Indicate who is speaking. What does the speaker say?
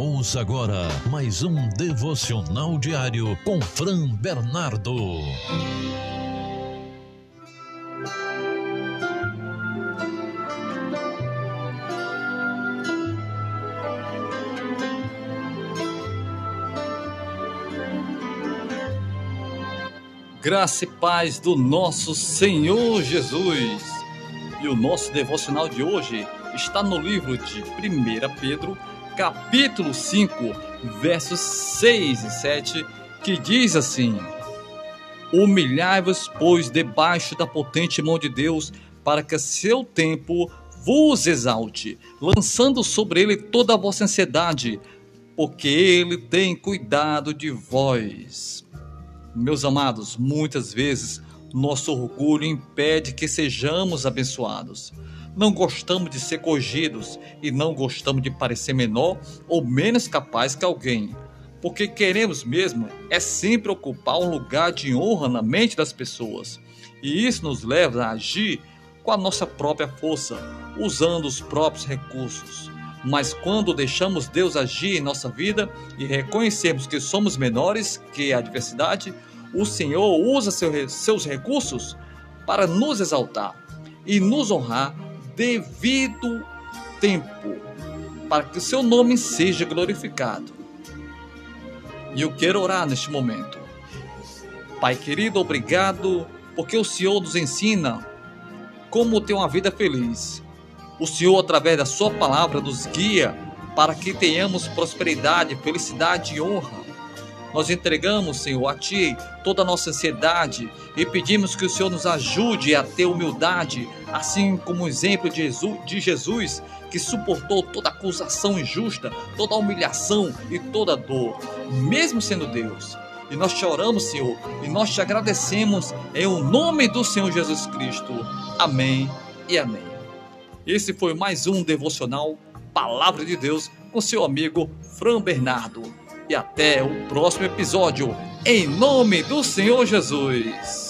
Speaker 1: Ouça agora mais um devocional diário com Fran Bernardo.
Speaker 2: Graça e paz do nosso Senhor Jesus. E o nosso devocional de hoje está no livro de 1 Pedro, capítulo 5, versos 6 e 7, que diz assim: Humilhai-vos, pois, debaixo da potente mão de Deus, para que a seu tempo vos exalte, lançando sobre ele toda a vossa ansiedade, porque ele tem cuidado de vós. Meus amados, muitas vezes nosso orgulho impede que sejamos abençoados. Não gostamos de ser corrigidos e não gostamos de parecer menor ou menos capaz que alguém, porque queremos mesmo é sempre ocupar um lugar de honra na mente das pessoas. E isso nos leva a agir com a nossa própria força, usando os próprios recursos. Mas quando deixamos Deus agir em nossa vida e reconhecemos que somos menores que a adversidade, o Senhor usa seus recursos para nos exaltar e nos honrar devido tempo, para que o seu nome seja glorificado. E eu quero orar neste momento. Pai querido, obrigado, porque o Senhor nos ensina como ter uma vida feliz. O Senhor, através da Sua palavra, nos guia para que tenhamos prosperidade, felicidade e honra. Nós entregamos, Senhor, a Ti toda a nossa ansiedade e pedimos que o Senhor nos ajude a ter humildade, assim como o exemplo de Jesus, que suportou toda acusação injusta, toda humilhação e toda dor, mesmo sendo Deus. E nós te oramos, Senhor, e nós te agradecemos em o nome do Senhor Jesus Cristo. Amém e amém. Esse foi mais um devocional Palavra de Deus com seu amigo Fran Bernardo. E até o próximo episódio, em nome do Senhor Jesus.